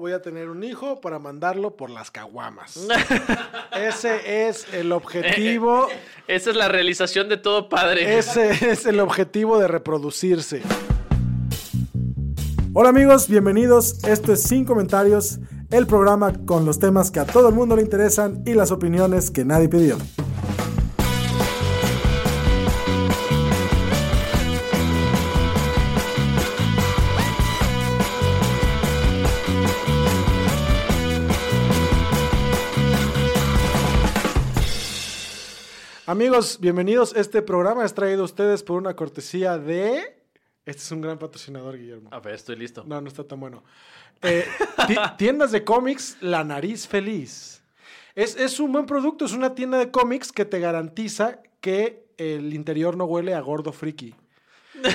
Voy a tener un hijo para mandarlo por las caguamas. Ese es el objetivo. Esa es la realización de todo padre. Ese es el objetivo de reproducirse. Hola amigos, bienvenidos. Esto es Sin Comentarios, el programa con los temas que a todo el mundo le interesan y las opiniones que nadie pidió. Amigos, bienvenidos. Este programa es traído a ustedes por una cortesía de... Este es un gran patrocinador, Guillermo. A ver, estoy listo. No, no está tan bueno. Eh, ti- tiendas de cómics, La Nariz Feliz. Es, es un buen producto, es una tienda de cómics que te garantiza que el interior no huele a gordo friki.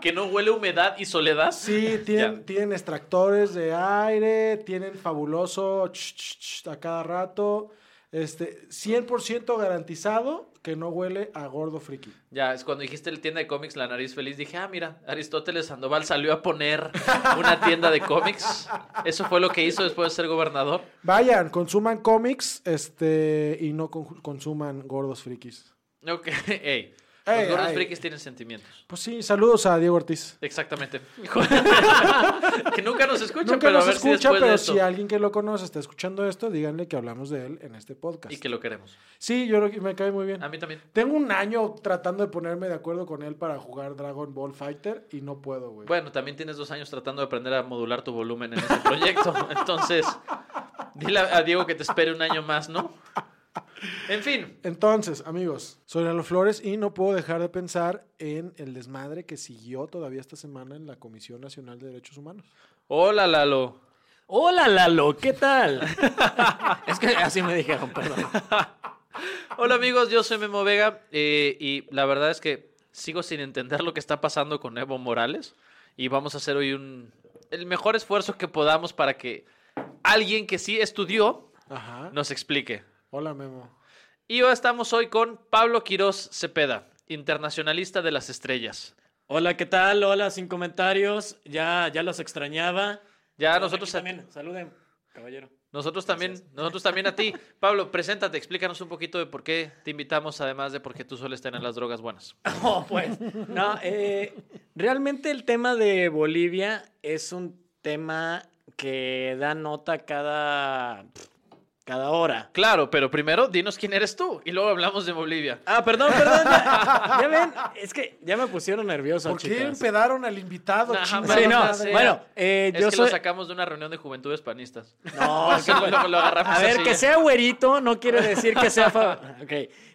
Que no huele a humedad y soledad. Sí, tienen, tienen extractores de aire, tienen fabuloso ch, ch, ch a cada rato. Este, 100% garantizado que no huele a gordo friki. Ya, es cuando dijiste el tienda de cómics La Nariz Feliz, dije, ah, mira, Aristóteles Sandoval salió a poner una tienda de cómics. Eso fue lo que hizo después de ser gobernador. Vayan, consuman cómics este, y no con- consuman gordos frikis. Ok, ey. Los gordos frikis tienen sentimientos. Pues sí, saludos a Diego Ortiz. Exactamente. que nunca nos escucha, Nunca pero nos a ver si escucha, de pero esto. si alguien que lo conoce está escuchando esto, díganle que hablamos de él en este podcast. Y que lo queremos. Sí, yo creo que me cae muy bien. A mí también. Tengo un año tratando de ponerme de acuerdo con él para jugar Dragon Ball Fighter y no puedo, güey. Bueno, también tienes dos años tratando de aprender a modular tu volumen en este proyecto. Entonces, dile a Diego que te espere un año más, ¿no? En fin, Entonces, amigos, soy Lalo Flores y no puedo dejar de pensar en el desmadre que siguió todavía esta semana en la Comisión Nacional de Derechos Humanos. hola Lalo. Hola Lalo, ¿qué tal? es que así me dijeron, perdón. Hola amigos, yo soy Memo Vega eh, y la verdad es que sigo sin entender lo que está pasando con Evo Morales y vamos a hacer hoy un el mejor esfuerzo que podamos para que alguien que sí estudió Ajá. nos explique. Hola, Memo. Y hoy estamos hoy con Pablo Quirós Cepeda, internacionalista de las estrellas. Hola, ¿qué tal? Hola, sin comentarios. Ya, ya los extrañaba. Ya nosotros también. Saluden, caballero. Nosotros también, nosotros también a ti. Pablo, preséntate, explícanos un poquito de por qué te invitamos, además de por qué tú sueles tener las drogas buenas. Oh, pues. No, eh, realmente el tema de Bolivia es un tema que da nota cada, cada hora. Claro, pero primero dinos quién eres tú y luego hablamos de Bolivia. Ah, perdón, perdón. Ya, ya ven, es que ya me pusieron nervioso, ¿Por qué chicas. empedaron al invitado? Chingada Sí, no, bueno, eh, Es yo que soy... lo sacamos de una reunión de juventudes panistas. No, eso lo, lo agarramos A ver, así. que sea güerito no quiere decir que sea... fa- Ok.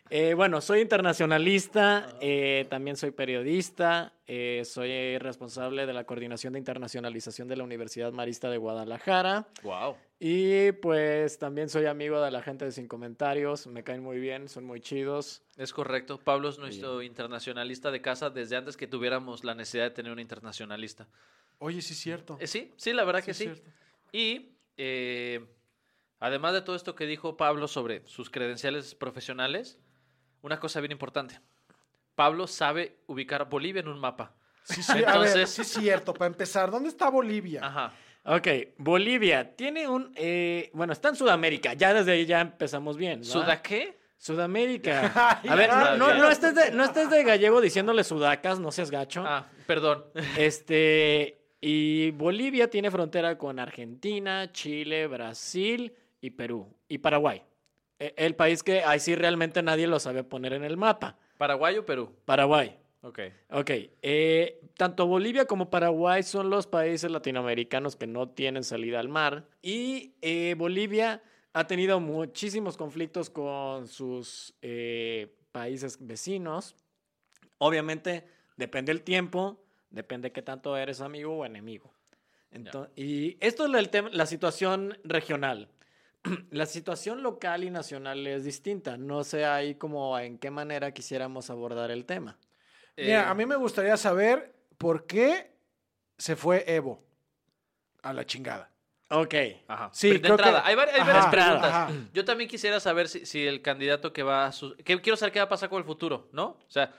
Eh, bueno, soy internacionalista, eh, también soy periodista, eh, soy responsable de la coordinación de internacionalización de la Universidad Marista de Guadalajara Wow. Y pues también soy amigo de la gente de Sin Comentarios, me caen muy bien, son muy chidos. Es correcto. Pablo es nuestro internacionalista de casa desde antes que tuviéramos la necesidad de tener un internacionalista. Oye, sí es cierto. Eh, sí, sí, la verdad que es sí. cierto. Y eh, además de todo esto que dijo Pablo sobre sus credenciales profesionales, una cosa bien importante. Pablo sabe ubicar Bolivia en un mapa. Sí, sí, a ver, Entonces- sí es cierto. Para empezar, ¿dónde está Bolivia? Ajá. Ok, Bolivia tiene un... eh, bueno, está en Sudamérica, ya desde ahí ya empezamos bien. ¿Suda qué? Sudamérica. A ver, no, no, no estés de, no estés de gallego diciéndole sudacas, no seas gacho. Ah, perdón. Este, y Bolivia tiene frontera con Argentina, Chile, Brasil y Perú. Y Paraguay. E- El país que ahí sí realmente nadie lo sabe poner en el mapa. ¿Paraguay o Perú? Paraguay. Ok. Ok, eh, tanto Bolivia como Paraguay son los países latinoamericanos que no tienen salida al mar y eh, Bolivia ha tenido muchísimos conflictos con sus eh, países vecinos. Obviamente depende el tiempo, Depende qué tanto eres amigo o enemigo. Ento- y esto es el tema- la situación regional. La situación local y nacional es distinta. No sé ahí como en qué manera quisiéramos abordar el tema. Mira, Eh, a mí me gustaría saber por qué se fue Evo a la chingada. Ok. Ajá. Sí, Pero de creo entrada, que- hay, vari- hay Ajá, varias preguntas. ajá. Yo también quisiera saber si, si el candidato que va a su... que quiero saber qué va a pasar con el futuro, ¿no? O sea,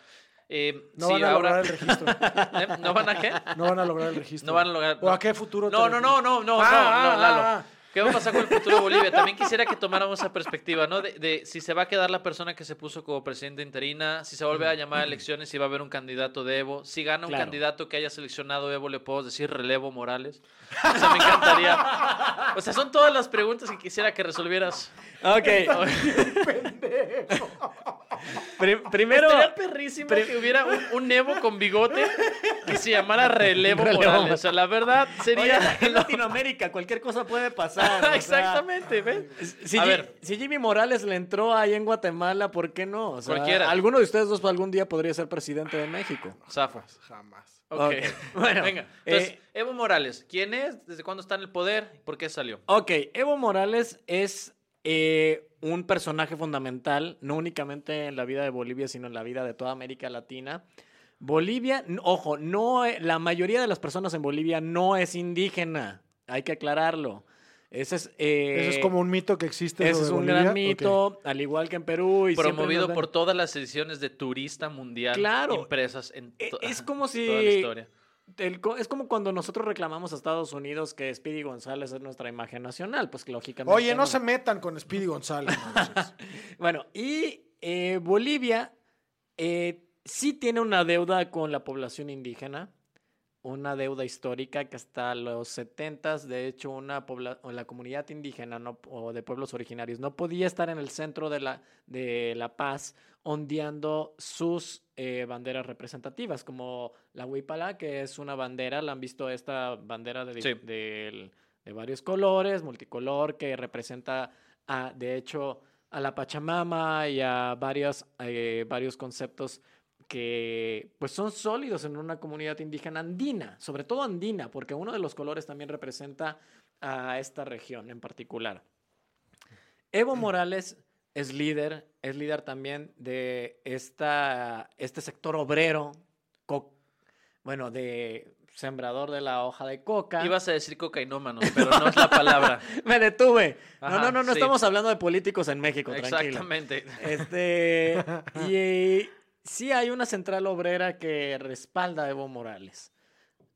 eh, No si van a ahora... lograr el registro. ¿Eh? ¿No van a qué? No van a lograr el registro. No van a lograr... ¿O a qué futuro? No, no, no, no, no, Ah, no, ah, no, Lalo. ah, ah. ¿Qué va a pasar con el futuro de Bolivia? También quisiera que tomáramos esa perspectiva, ¿no? De, de si se va a quedar la persona que se puso como presidente interina, si se vuelve a llamar a elecciones, si va a haber un candidato de Evo, si gana un Claro. candidato que haya seleccionado Evo, le puedo decir relevo Morales. O sea, me encantaría. O sea, son todas las preguntas que quisiera que resolvieras. Ok. Pri- primero, Estaría perrísimo que hubiera un, un Evo con bigote que se llamara relevo, Relevo Morales. O sea, la verdad sería... Oye, en Latinoamérica cualquier cosa puede pasar. o sea, Exactamente, ¿ves? Si, A ver. si Jimmy Morales le entró ahí en Guatemala, ¿por qué no? O sea, Cualquiera. Alguno de ustedes dos algún día podría ser presidente de México. Zafo. Jamás. Ok. Ok. Bueno, Venga. Entonces, eh, Evo Morales, ¿quién es? ¿Desde cuándo está en el poder? ¿Por qué salió? Ok, Evo Morales es eh, un personaje fundamental, no únicamente en la vida de Bolivia, sino en la vida de toda América Latina. Bolivia, ojo, no, e- la mayoría de las personas en Bolivia no es indígena, hay que aclararlo. Ese es, eh, Eso es como un mito que existe. ese es un Bolivia. gran mito, al igual que en Perú. Y Promovido por todas las ediciones de Turista Mundial Claro. impresas en E- to- es como si- toda la historia. El es como cuando nosotros reclamamos a Estados Unidos que Speedy González es nuestra imagen nacional, pues que lógicamente. Oye, no se metan con Speedy González. Bueno, y eh, Bolivia eh, sí tiene una deuda con la población indígena, una deuda histórica que hasta los 70 de hecho, una la comunidad indígena no- o de pueblos originarios no podía estar en el centro de la, de la paz ondeando sus eh, banderas representativas, como la huipala, que es una bandera, la han visto esta bandera de, Sí. de varios colores, multicolor, que representa, a, de hecho, a la Pachamama y a varios, eh, varios conceptos que pues son sólidos en una comunidad indígena andina, sobre todo andina, porque uno de los colores también representa a esta región en particular. Evo Morales es líder, es líder también de esta, este sector obrero, co- bueno, de sembrador de la hoja de coca. Ibas a decir cocainómanos, pero no es la palabra. Me detuve. no, Ajá, no, no, no sí. estamos hablando de políticos en México, tranquilo. Exactamente. Este, y sí hay una central obrera que respalda a Evo Morales.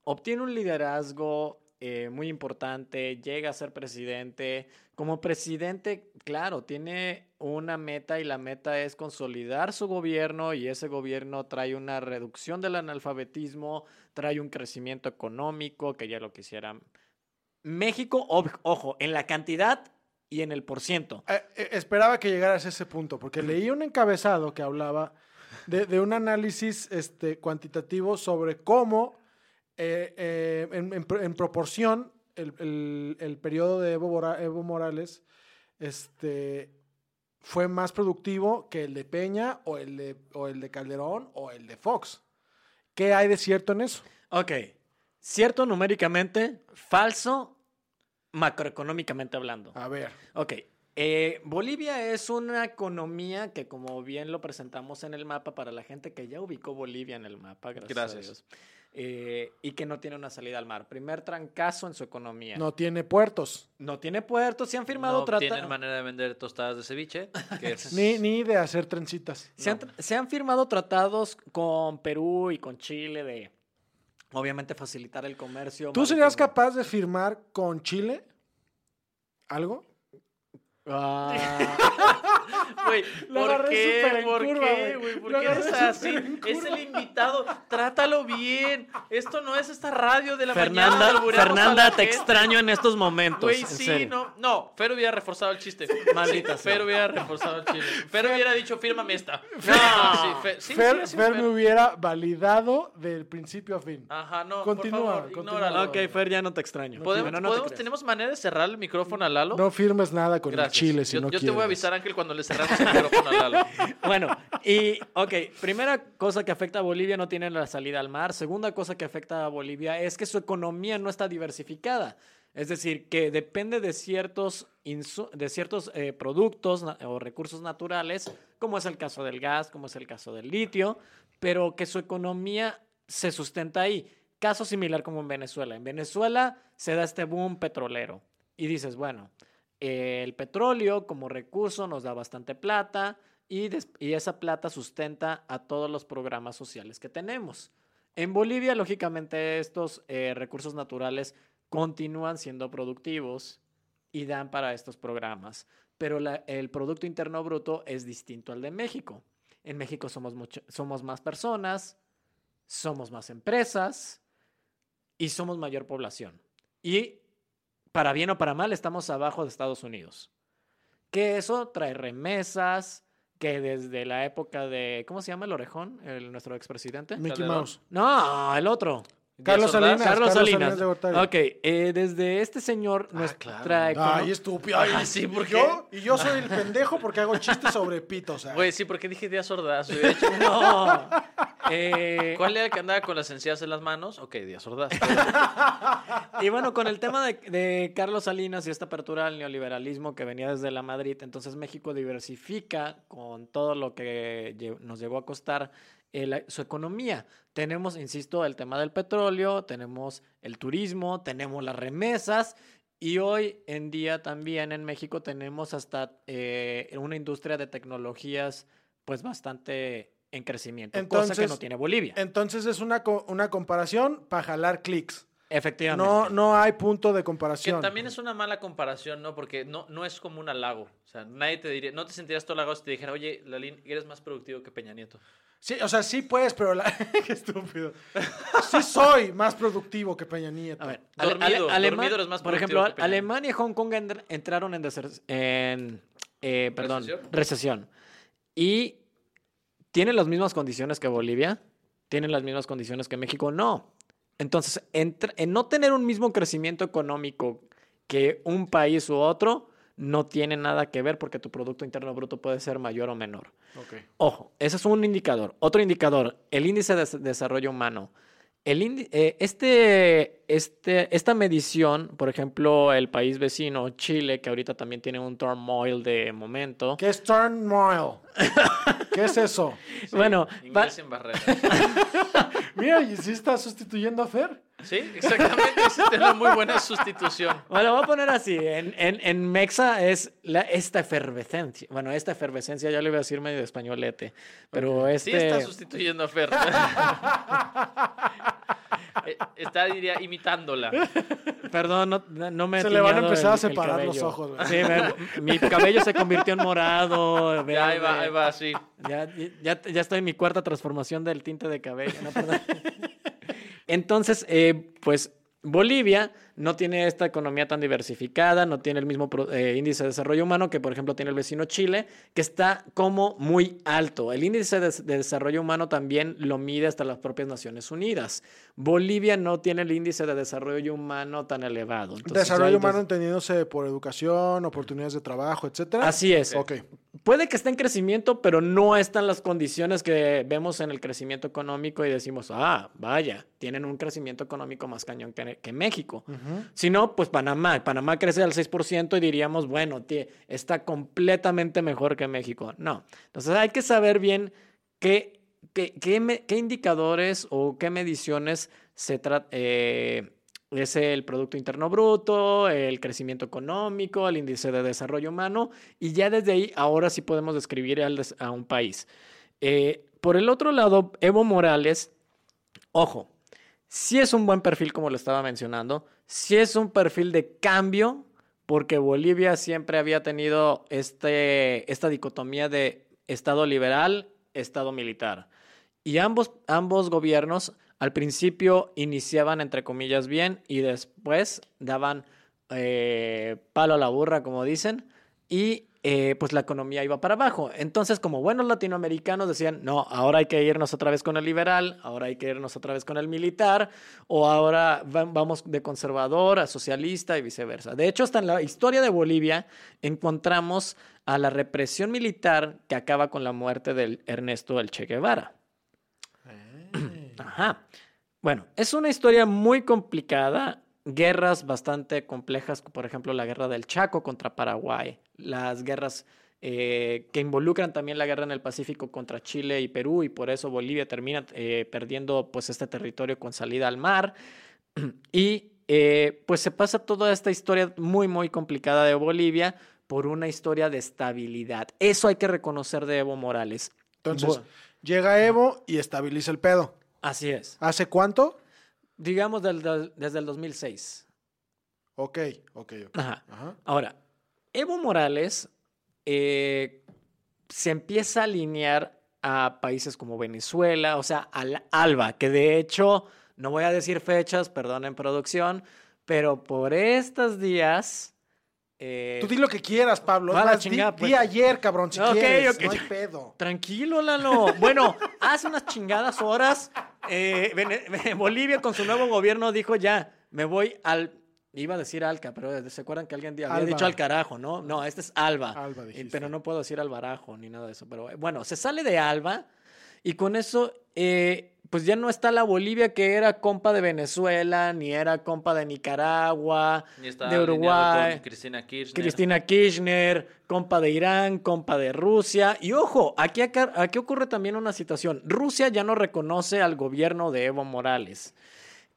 Obtiene un liderazgo eh, muy importante, llega a ser presidente. Como presidente, claro, tiene una meta y la meta es consolidar su gobierno y ese gobierno trae una reducción del analfabetismo, trae un crecimiento económico, que ya lo quisiera México, ojo, en la cantidad y en el por ciento. Eh, eh, esperaba que llegaras a ese punto, porque leí un encabezado que hablaba de, de un análisis este, cuantitativo sobre cómo, eh, en, en proporción, el, el- el periodo de Evo, Mora- Evo Morales este, fue más productivo que el de Peña o el de, o el de Calderón o el de Fox. ¿Qué hay de cierto en eso? Ok. Cierto numéricamente, falso macroeconómicamente hablando. A ver. Ok. eh, Bolivia es una economía que, como bien lo presentamos en el mapa, para la gente que ya ubicó Bolivia en el mapa, gracias, a Gracias. Dios, eh, y que no tiene una salida al mar. Primer trancazo en su economía. No tiene puertos, No tiene puertos, se han firmado No tratados. tienen manera de vender tostadas de ceviche. que es- ni, ni de hacer trencitas. Se, han, tra- se han firmado tratados con Perú y con Chile de, obviamente, facilitar el comercio. ¿Tú serías capaz de firmar con Chile algo? Ah, Güey, ¿por qué? ¿Por curva, qué, güey. ¿Por Lo qué eres así? Es el invitado. Trátalo bien. Esto no es esta radio de la mañana. Fernanda, albureamos a Fernanda, te gente. extraño en estos momentos. Güey, sí, serio. no. No, Fer hubiera reforzado el chiste. Maldita Sí. Fer hubiera reforzado el chiste. Fer hubiera dicho, fírmame esta. No, sí, Fer, sí, Fer, me hubiera validado del principio a fin. Ajá, no, Continúa, por favor, continúa. Ok, Fer, ya no te extraño. ¿Podemos, no. ¿Tenemos manera de cerrar el micrófono a Lalo? No firmes nada con Gracias. Chile si yo, no yo te voy a avisar, Ángel, cuando le cerramos el micrófono a Lalo. Bueno, y ok, primera cosa que afecta a Bolivia no tiene la salida al mar. Segunda cosa que afecta a Bolivia es que su economía no está diversificada. Es decir, que depende de ciertos, insu- de ciertos eh, productos o recursos naturales, como es el caso del gas, como es el caso del litio, pero que su economía se sustenta ahí. Caso similar como en Venezuela. En Venezuela se da este boom petrolero y dices, bueno, el petróleo como recurso nos da bastante plata y, esa plata sustenta a todos los programas sociales que tenemos. En Bolivia, lógicamente, estos eh, recursos naturales continúan siendo productivos y dan para estos programas, pero el Producto Interno Bruto es distinto al de México. En México somos, somos más personas, somos más empresas y somos mayor población. Y para bien o para mal, estamos abajo de Estados Unidos. Que eso trae remesas, que desde la época de, ¿cómo se llama el orejón? El, nuestro expresidente. Mickey Calderón. Mouse. No, el otro. Carlos. Salinas. Carlos, Carlos Salinas. Salinas de ok, eh, desde este señor, nuestra econo- Ay, estúpido. Ay, Ah, sí, ¿por y yo, y yo soy el pendejo porque hago chistes sobre pito, o sea. Güey, sí, porque dije Díaz Ordaz. No. Eh, ¿Cuál era el que andaba con las encías en las manos? Ok, Díaz Ordaz. Y bueno, con el tema de, de Carlos Salinas y esta apertura al neoliberalismo que venía desde la Madrid, entonces México diversifica con todo lo que nos llegó a costar eh, la- su economía. Tenemos, insisto, el tema del petróleo, tenemos el turismo, tenemos las remesas y hoy en día también en México tenemos hasta eh, una industria de tecnologías pues bastante en crecimiento, cosa que Entonces, no tiene Bolivia. Entonces es una, co- una comparación para jalar clics. Efectivamente. No, no hay punto de Que comparación. también es una mala comparación, ¿no? Porque no, no es como un halago. O sea, nadie te diría, no te sentirías tú halagado si te dijera, oye, Lalín, eres más productivo que Peña Nieto. Sí, o sea, sí puedes, pero la... Qué estúpido. Sí soy más productivo que Peña Nieto. A ver, Dormido, Ale- dormido eres más por ejemplo, que Peña. Alemania y Hong Kong entr- entraron en, deser- en eh, perdón, ¿Recesión? recesión. Y tienen las mismas condiciones que Bolivia, tienen las mismas condiciones que México, no. Entonces, entr- en no tener un mismo crecimiento económico que un país u otro, no tiene nada que ver porque tu Producto Interno Bruto puede ser mayor o menor. Ok. Ojo, ese es un indicador. Otro indicador, el índice de des- desarrollo humano. El eh, este, este, esta medición, por ejemplo, el país vecino, Chile, que ahorita también tiene un turmoil de momento. ¿Qué es turmoil? ¿Qué es eso? Bueno, va- Inglés sin. Mira, ¿y si está sustituyendo a Fer? Sí, exactamente. Esa es una muy buena sustitución. bueno, lo voy a poner así. En, en, en Mexa es la, esta efervescencia. Bueno, esta efervescencia ya le voy a decir medio españolete. Pero Sí este... está sustituyendo a Fer. Eh, está, diría, imitándola. Perdón, no, no me he Se le van a empezar a el- separar los ojos, güey. Sí, me- mi cabello se convirtió en morado. Ya, ahí va, ahí va, sí. Ya, ya, ya estoy en mi cuarta transformación del tinte de cabello. ¿no? Perdón. Entonces, eh, pues Bolivia no tiene esta economía tan diversificada, no tiene el mismo eh, índice de desarrollo humano que, por ejemplo, tiene el vecino Chile, que está como muy alto. El índice de, de desarrollo humano también lo mide hasta las propias Naciones Unidas. Bolivia no tiene el índice de desarrollo humano tan elevado. Entonces, Desarrollo humano entendiéndose por educación, oportunidades de trabajo, etcétera. Así es. Ok. Puede que esté en crecimiento, pero no están las condiciones que vemos en el crecimiento económico y decimos, ah, vaya, tienen un crecimiento económico más cañón que, que México. Si no, pues Panamá. Panamá crece al 6% y diríamos, bueno, tie- está completamente mejor que México. No. Entonces hay que saber bien qué, qué, qué me- qué indicadores o qué mediciones se trata. es el Producto Interno Bruto, el crecimiento económico, el índice de desarrollo humano, y ya desde ahí ahora sí podemos describir a un país. Eh, por el otro lado, Evo Morales, ojo, sí es un buen perfil como lo estaba mencionando, sí es un perfil de cambio, porque Bolivia siempre había tenido este, esta dicotomía de Estado liberal, Estado militar. Y ambos, ambos gobiernos al principio iniciaban entre comillas bien y después daban eh, palo a la burra, como dicen, y eh, pues la economía iba para abajo. Entonces, como buenos latinoamericanos decían, no, ahora hay que irnos otra vez con el liberal, ahora hay que irnos otra vez con el militar, o ahora va- vamos de conservador a socialista y viceversa. De hecho, hasta en la historia de Bolivia encontramos a la represión militar que acaba con la muerte del Ernesto El Che Guevara. Ajá. Bueno, es una historia muy complicada, guerras bastante complejas, por ejemplo, la guerra del Chaco contra Paraguay, las guerras eh, que involucran también la guerra en el Pacífico contra Chile y Perú, y por eso Bolivia termina eh, perdiendo pues este territorio con salida al mar. Y eh, pues se pasa toda esta historia muy, muy complicada de Bolivia por una historia de estabilidad. Eso hay que reconocer de Evo Morales. Entonces, llega Evo y estabiliza el pedo. Así es. ¿Hace cuánto? Digamos del- del- desde el 2006. Ok, ok, ok. Ajá. Ajá. Ahora, Evo Morales eh, se empieza a alinear a países como Venezuela, o sea, al ALBA, que de hecho, no voy a decir fechas, perdonen producción, pero por estos días... eh, Tú di lo que quieras, Pablo. Más, di- chingada, di, pues. ayer, cabrón, si Ok, quieres. No hay pedo. Tranquilo, Lalo. Bueno, hace unas chingadas horas, eh, Bolivia con su nuevo gobierno dijo ya, me voy al... Iba a decir Alca, pero ¿se acuerdan que alguien había Alba. dicho al carajo, no? No, este es Alba. Alba, dijiste. pero no puedo decir al barajo ni nada de eso. Pero eh, bueno, se sale de Alba y con eso, eh, pues ya no está la Bolivia que era compa de Venezuela, ni era compa de Nicaragua, está de Uruguay. con Cristina Kirchner. Cristina Kirchner, compa de Irán, compa de Rusia. Y ojo, aquí, acá- aquí ocurre también una situación. Rusia ya no reconoce al gobierno de Evo Morales.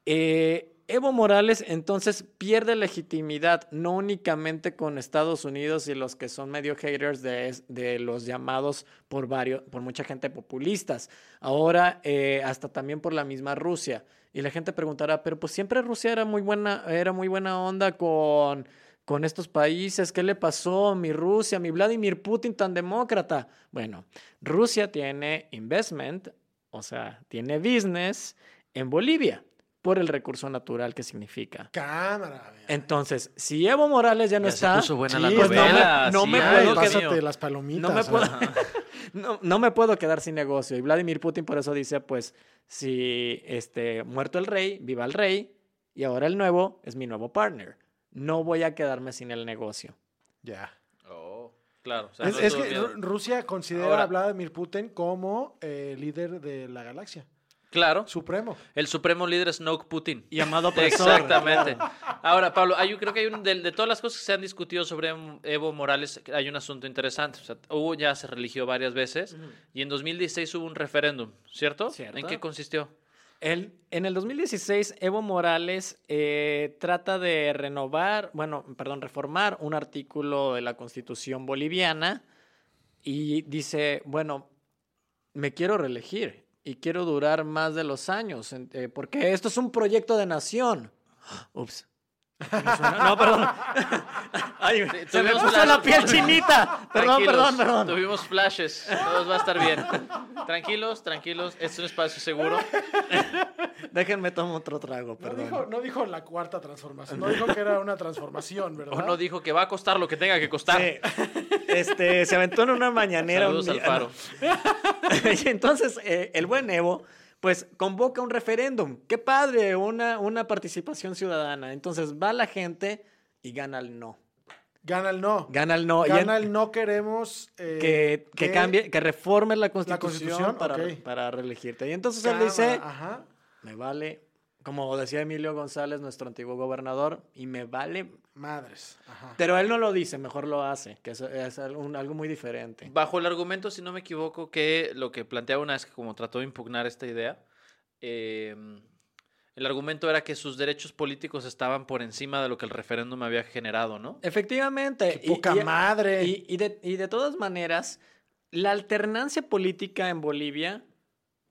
Eh, Evo Morales entonces pierde legitimidad no únicamente con Estados Unidos y los que son medio haters de, los llamados por varios, por mucha gente populistas, ahora eh, hasta también por la misma Rusia. Y la gente preguntará, pero pues siempre Rusia era muy buena, era muy buena onda con, con estos países. ¿Qué le pasó? Mi Rusia, mi Vladimir Putin tan demócrata. Bueno, Rusia tiene investment, o sea, tiene business en Bolivia por el recurso natural que significa. Cámara. Entonces, si Evo Morales ya no Ya se está, puso buena Sí, la pues no me- novela. no sí, me ay, puedo quedar- las palomitas. no me, puedo, no, no me puedo quedar sin negocio. Y Vladimir Putin por eso dice, pues, si este, muerto el rey, viva el rey, y ahora el nuevo es mi nuevo partner. No voy a quedarme sin el negocio. Ya. Oh, claro. o sea, Es, no es tuvo que Rusia considera Ahora- a Vladimir Putin como eh, líder de la galaxia. Claro. Supremo. El supremo líder Snoke Putin. Llamado opresor. Exactamente. Ahora, Pablo, hay, creo que hay un, de, de todas las cosas que se han discutido sobre Evo Morales, hay un asunto interesante. O sea, hubo ya se religió varias veces y en 2016 hubo un referéndum, ¿cierto? Cierto. ¿En qué consistió? El- en el 2016, Evo Morales eh, trata de renovar, bueno, perdón, reformar un artículo de la Constitución boliviana y dice, bueno, me quiero reelegir y quiero durar más de los años, eh, porque esto es un proyecto de nación. Ups. No, perdón. Ay, Sí, se me puso la piel chinita. Perdón, perdón, perdón. Tuvimos flashes. Todo va a estar bien. Tranquilos, tranquilos. Este es un espacio seguro. Déjenme tomar otro trago, No perdón. dijo, no dijo la cuarta transformación. No dijo que era una transformación, ¿verdad? Uno dijo que va a costar lo que tenga que costar. Sí. Este, se aventó en una mañanera. un Saludos al faro. y entonces, eh, el buen Evo, pues convoca un referéndum. Qué padre, una, una participación ciudadana. Entonces va la gente y gana el no. Gana el no. Gana el no. Gana el no queremos. eh, que, que cambie, que reformes la constitución, Constitución, para, para reelegirte. Y entonces él dice, Ajá. me vale, como decía Emilio González, nuestro antiguo gobernador, y me vale. Madres. Ajá. Pero él no lo dice, mejor lo hace, que es, es algo, un- algo muy diferente. Bajo el argumento, si no me equivoco, que lo que planteaba una vez que como trató de impugnar esta idea, eh, el argumento era que sus derechos políticos estaban por encima de lo que el referéndum había generado, ¿no? Efectivamente. Qué poca madre. Y, y de, y de todas maneras, la alternancia política en Bolivia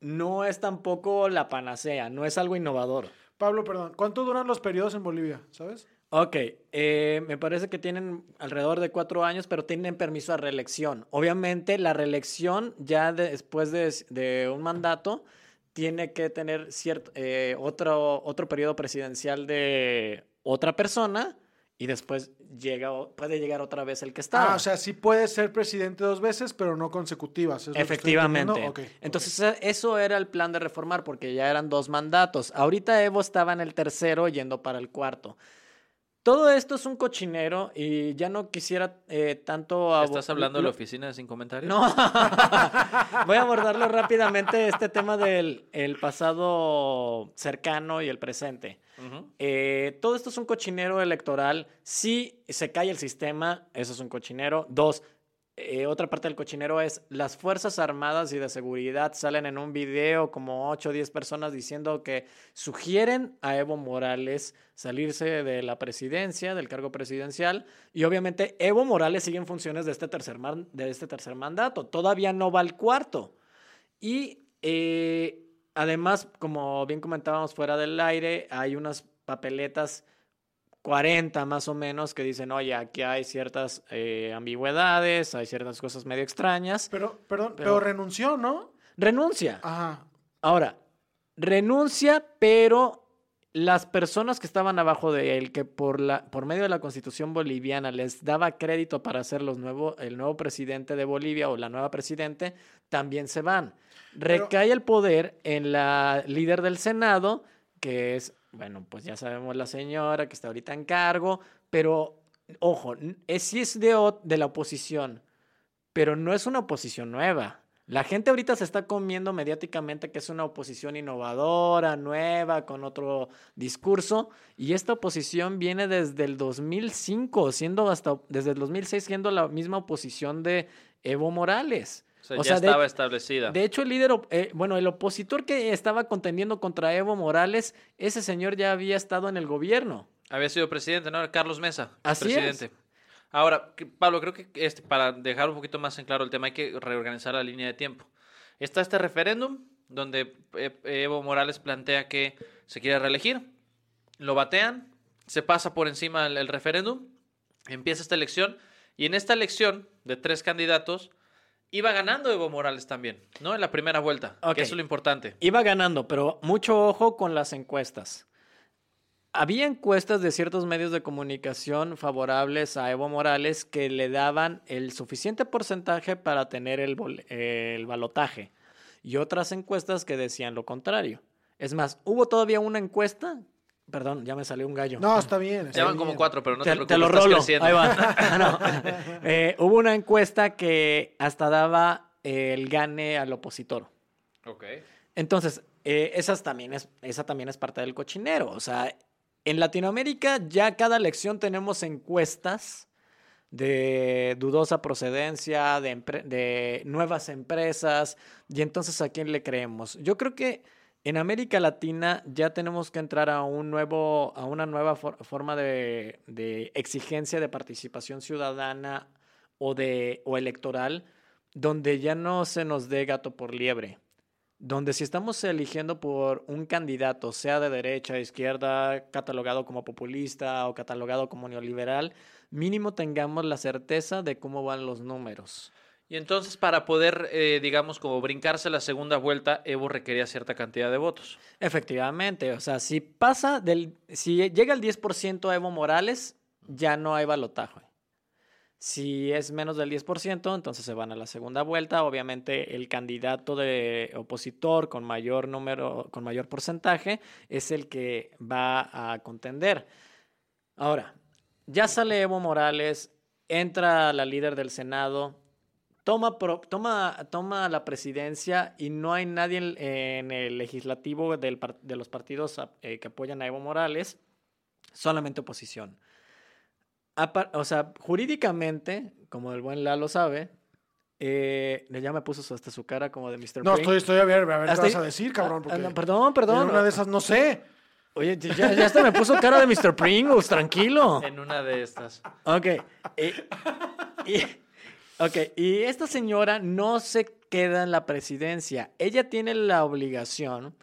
no es tampoco la panacea, no es algo innovador. Pablo, perdón. ¿Cuánto duran los periodos en Bolivia? ¿Sabes? Ok, eh, me parece que tienen alrededor de cuatro años, pero tienen permiso a reelección. Obviamente, la reelección ya de- después de, de un mandato tiene que tener cierto, eh, otro, otro periodo presidencial de otra persona y después llega, puede llegar otra vez el que estaba. Ah, o sea, sí puede ser presidente dos veces, pero no consecutivas. ¿es lo que estoy Efectivamente. entendiendo? Ok, ok. Entonces, e- eso era el plan de reformar, porque ya eran dos mandatos. Ahorita Evo estaba en el tercero, yendo para el cuarto. Todo esto es un cochinero y ya no quisiera eh, tanto... ¿Estás hablando de la oficina de sin comentarios? No. Voy a abordarlo rápidamente, este tema del el pasado cercano y el presente. Eh, todo esto es un cochinero electoral. Si se cae el sistema, eso es un cochinero. Dos, eh, otra parte del cochinero es las Fuerzas Armadas y de Seguridad salen en un video como 8 o 10 personas diciendo que sugieren a Evo Morales salirse de la presidencia, del cargo presidencial. Y obviamente Evo Morales sigue en funciones de este tercer, de este tercer mandato. Todavía no va al cuarto. Y eh, además, como bien comentábamos fuera del aire, hay unas papeletas 40 más o menos que dicen, oye, aquí hay ciertas eh, ambigüedades, hay ciertas cosas medio extrañas. Pero, perdón, pero, Pero- renunció, ¿no? Renuncia. Ajá. Ahora, renuncia, pero las personas que estaban abajo de él, que por, la, por medio de la constitución boliviana les daba crédito para ser los nuevo, el nuevo presidente de Bolivia o la nueva presidente, también se van. Recae el poder en la líder del Senado, que es, bueno, pues ya sabemos la señora que está ahorita en cargo, pero ojo, es, sí es de, de la oposición, pero no es una oposición nueva. La gente ahorita se está comiendo mediáticamente que es una oposición innovadora, nueva, con otro discurso, y esta oposición viene desde el 2005, siendo hasta desde el 2006 siendo la misma oposición de Evo Morales. O sea, O ya sea, de- estaba establecida. De hecho, el líder, eh, bueno, el opositor que estaba contendiendo contra Evo Morales, ese señor ya había estado en el gobierno. Había sido presidente, ¿no? Carlos Mesa. Así es. presidente. Ahora, Pablo, creo que este, para dejar un poquito más en claro el tema, hay que reorganizar la línea de tiempo. Está este referéndum donde eh, Evo Morales plantea que se quiere reelegir, lo batean, se pasa por encima el, el referéndum, empieza esta elección y en esta elección de tres candidatos iba ganando Evo Morales también, ¿no? En la primera vuelta, que eso es lo importante. Iba ganando, pero mucho ojo con las encuestas. Había encuestas de ciertos medios de comunicación favorables a Evo Morales que le daban el suficiente porcentaje para tener el, el balotaje y otras encuestas que decían lo contrario. Es más, hubo todavía una encuesta, perdón, ya me salió un gallo. No, está bien. está Ya van como cuatro, pero no te, te, preocupes, te lo rolo. Ahí va. Ah, no. Eh, hubo una encuesta que hasta daba el gane al opositor. Ok. Entonces, eh, esas también es, esa también es parte del cochinero. O sea, en Latinoamérica ya cada elección tenemos encuestas de dudosa procedencia, de, de nuevas empresas, y entonces a quién le creemos. Yo creo que en América Latina ya tenemos que entrar a un nuevo, a una nueva for- forma de, de exigencia de participación ciudadana o de o electoral, donde ya no se nos dé gato por liebre donde si estamos eligiendo por un candidato, sea de derecha, izquierda, catalogado como populista o catalogado como neoliberal, mínimo tengamos la certeza de cómo van los números. Y entonces para poder, eh, digamos, como brincarse la segunda vuelta, Evo requería cierta cantidad de votos. Efectivamente, o sea, si pasa del, si llega el 10% a Evo Morales, ya no hay balotaje. Si es menos del 10%, entonces se van a la segunda vuelta. Obviamente el candidato de opositor con mayor número, con mayor porcentaje, es el que va a contender. Ahora, ya sale Evo Morales, entra la líder del Senado, toma, pro- toma, toma la presidencia y no hay nadie en, en el legislativo del de los partidos eh, que apoyan a Evo Morales, solamente oposición. O sea, jurídicamente, como el buen Lalo sabe, eh, ya me puso hasta su cara como de Mr. No, Pring. estoy, estoy a ver, a ver, ¿qué Hasta vas ahí- a decir, cabrón? Ah, Porque no, perdón, en perdón. una de esas no sé. Oye, ya, ya hasta me puso cara de Mr. Pringles, tranquilo. En una de estas. Ok. eh, y, ok, y esta señora no se queda en la presidencia. Ella tiene la obligación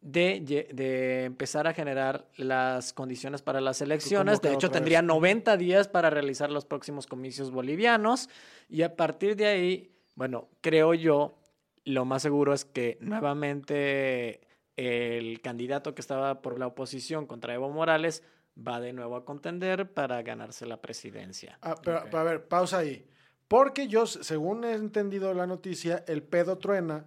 de, de empezar a generar las condiciones para las elecciones. De hecho, tendría vez. 90 días para realizar los próximos comicios bolivianos. Y a partir de ahí, bueno, creo yo, lo más seguro es que nuevamente el candidato que estaba por la oposición contra Evo Morales va de nuevo a contender para ganarse la presidencia. Ah, pero, Ok. pero a ver, pausa ahí. Porque yo, según he entendido la noticia, el pedo truena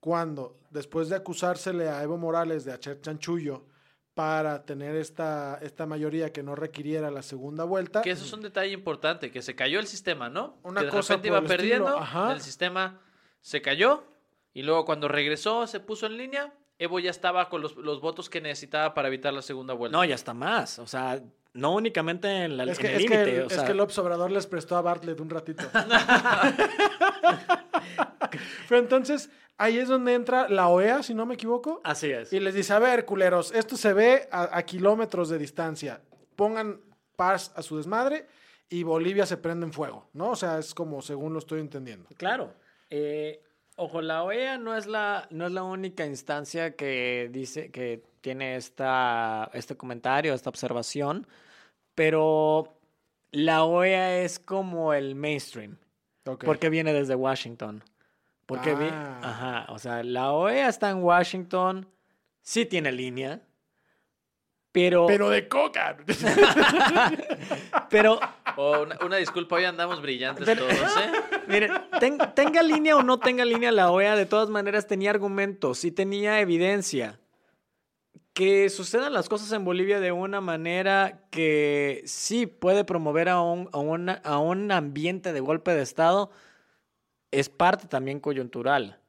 cuando, después de acusársele a Evo Morales de hacer chanchullo para tener esta, esta mayoría que no requiriera la segunda vuelta, Que eso es un detalle importante, que se cayó el sistema, ¿no? Una que de cosa repente por iba el perdiendo, ajá. el sistema se cayó y luego cuando regresó, se puso en línea, Evo ya estaba con los, los votos que necesitaba para evitar la segunda vuelta. No, ya está más. O sea, no únicamente en, la, es en que, el es, que límite. el, o es sea, que López Obrador les prestó a Bartlett un ratito. pero entonces, ahí es donde entra la OEA, si no me equivoco. Así es. Y les dice, a ver, culeros, esto se ve a, a kilómetros de distancia. Pongan paz a su desmadre y Bolivia se prende en fuego, ¿no? O sea, es como según lo estoy entendiendo. Claro. Eh, ojo, la OEA no es la, no es la única instancia que dice que tiene esta, este comentario, esta observación, pero la OEA es como el mainstream, porque viene desde Washington. Porque vi- Ah. ajá, o sea, la OEA está en Washington, sí tiene línea, pero, Pero de coca. pero Oh, una, una disculpa, hoy andamos brillantes Pero- todos, ¿eh? Miren, ten- tenga línea o no tenga línea la OEA, de todas maneras tenía argumentos y tenía evidencia. Que sucedan las cosas en Bolivia de una manera que sí puede promover a un, a una- a un ambiente de golpe de Estado, es parte también coyuntural.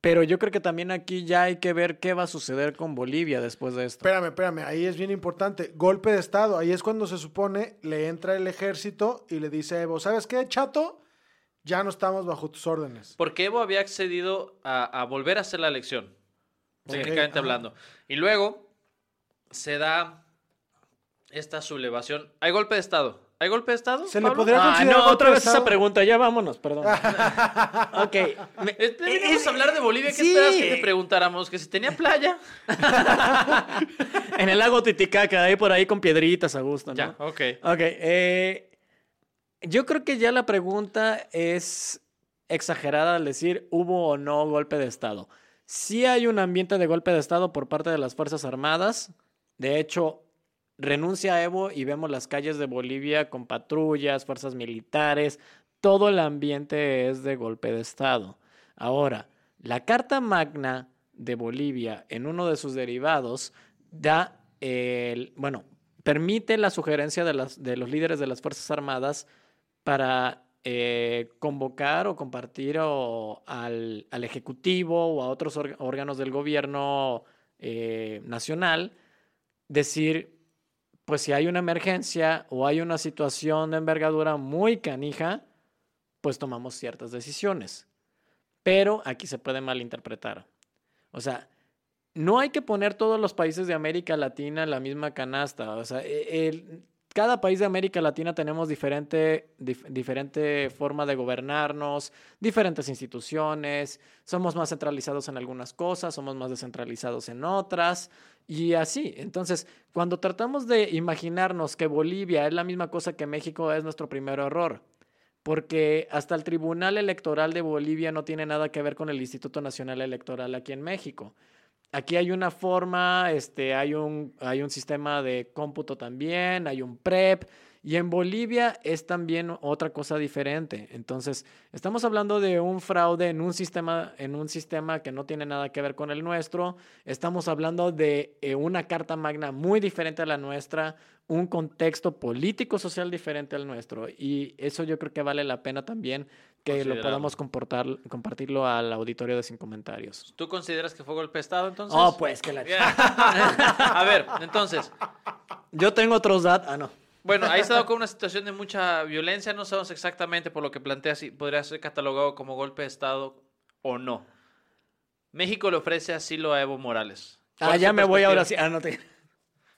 Pero yo creo que también aquí ya hay que ver qué va a suceder con Bolivia después de esto. Espérame, espérame, ahí es bien importante. Golpe de Estado, ahí es cuando se supone le entra el ejército y le dice a Evo, ¿sabes qué, chato? Ya no estamos bajo tus órdenes. Porque Evo había accedido a, a volver a hacer la elección, técnicamente hablando. Y luego se da esta sublevación. ¿Hay golpe de Estado? ¿Hay golpe de Estado? Se le Pablo? podría Ah, no, otra vez esa pregunta, ya vámonos, perdón. ok. Eh, es- a hablar de Bolivia. ¿Qué sí. esperas que te preguntáramos? ¿Que si tenía playa? En el lago Titicaca, ahí por ahí con piedritas a gusto, ¿no? Ya, ok. Ok, eh, yo creo que ya la pregunta es exagerada al decir hubo o no golpe de Estado. Sí hay un ambiente de golpe de Estado por parte de las Fuerzas Armadas. De hecho, renuncia a Evo y vemos las calles de Bolivia con patrullas, fuerzas militares. Todo el ambiente es de golpe de Estado. Ahora, la Carta Magna de Bolivia, en uno de sus derivados, da el, bueno, permite la sugerencia de, las, de los líderes de las Fuerzas Armadas para eh, convocar o compartir o al, al Ejecutivo o a otros órganos del gobierno eh, nacional, decir, pues si hay una emergencia o hay una situación de envergadura muy canija, pues tomamos ciertas decisiones. Pero aquí se puede malinterpretar. O sea, no hay que poner todos los países de América Latina en la misma canasta. O sea, e- el- cada país de América Latina tenemos diferente, dif- diferente forma de gobernarnos, diferentes instituciones, somos más centralizados en algunas cosas, somos más descentralizados en otras, y así. Entonces, cuando tratamos de imaginarnos que Bolivia es la misma cosa que México, es nuestro primer error. Porque hasta el Tribunal Electoral de Bolivia no tiene nada que ver con el Instituto Nacional Electoral aquí en México. Aquí hay una forma, este, hay, un, hay un sistema de cómputo también, hay un PREP, y en Bolivia es también otra cosa diferente. Entonces, estamos hablando de un fraude en un sistema, en un sistema que no tiene nada que ver con el nuestro. Estamos hablando de eh, una carta magna muy diferente a la nuestra, un contexto político social diferente al nuestro. Y eso yo creo que vale la pena también que lo podamos comportar, compartirlo al auditorio de Sin Comentarios. ¿Tú consideras que fue golpe de Estado entonces? Oh, pues que la... a ver, entonces, Yo tengo otros datos. Ah, no. bueno, ahí se dado con una situación de mucha violencia, no sabemos exactamente por lo que plantea si podría ser catalogado como golpe de Estado o no. México le ofrece asilo a Evo Morales. ¿Cuál Ah, ya me voy ahora sí. Ah, no te...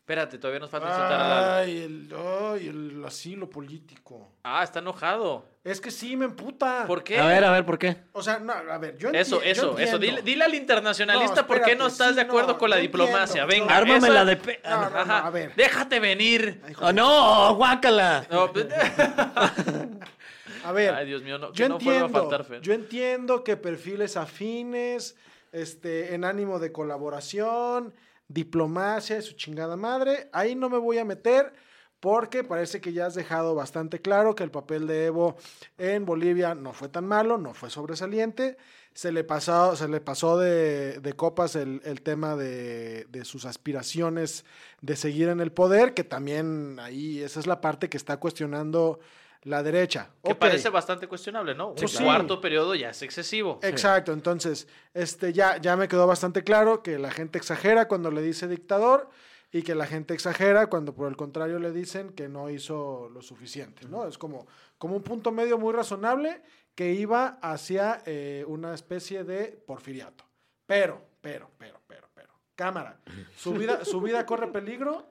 Espérate, todavía nos falta insultar a Lalo. Ay, el, ay, el asilo político. Ah, está enojado. Es que sí, me emputa. ¿Por qué? A ver, a ver, ¿por qué? O sea, no, a ver, yo Eso, enti- yo eso, eso. entiendo. Dile, dile al internacionalista No, por qué no estás de acuerdo no, con la yo diplomacia. entiendo. Venga, Ármame esa- la de... pe- No, no, no, Ajá. a ver. Déjate venir. Ay, ¡Oh, de- no! ¡Guácala! No, pues- A ver, Ay, Dios mío, no, que yo no vuelva a entiendo, faltar fe. yo entiendo que perfiles afines, este, en ánimo de colaboración, diplomacia y su chingada madre. Ahí no me voy a meter porque parece que ya has dejado bastante claro que el papel de Evo en Bolivia no fue tan malo, no fue sobresaliente. Se le pasó, se le pasó de, de copas el, el tema de, de sus aspiraciones de seguir en el poder, que también ahí esa es la parte que está cuestionando la derecha. Que parece bastante cuestionable, ¿no? Un sí. cuarto periodo ya es excesivo. Exacto, entonces este, ya, ya me quedó bastante claro que la gente exagera cuando le dice dictador y que la gente exagera cuando por el contrario le dicen que no hizo lo suficiente, ¿no? Es como, como un punto medio muy razonable que iba hacia eh, una especie de porfiriato. Pero, pero, pero, pero, pero, cámara, su vida, su vida corre peligro,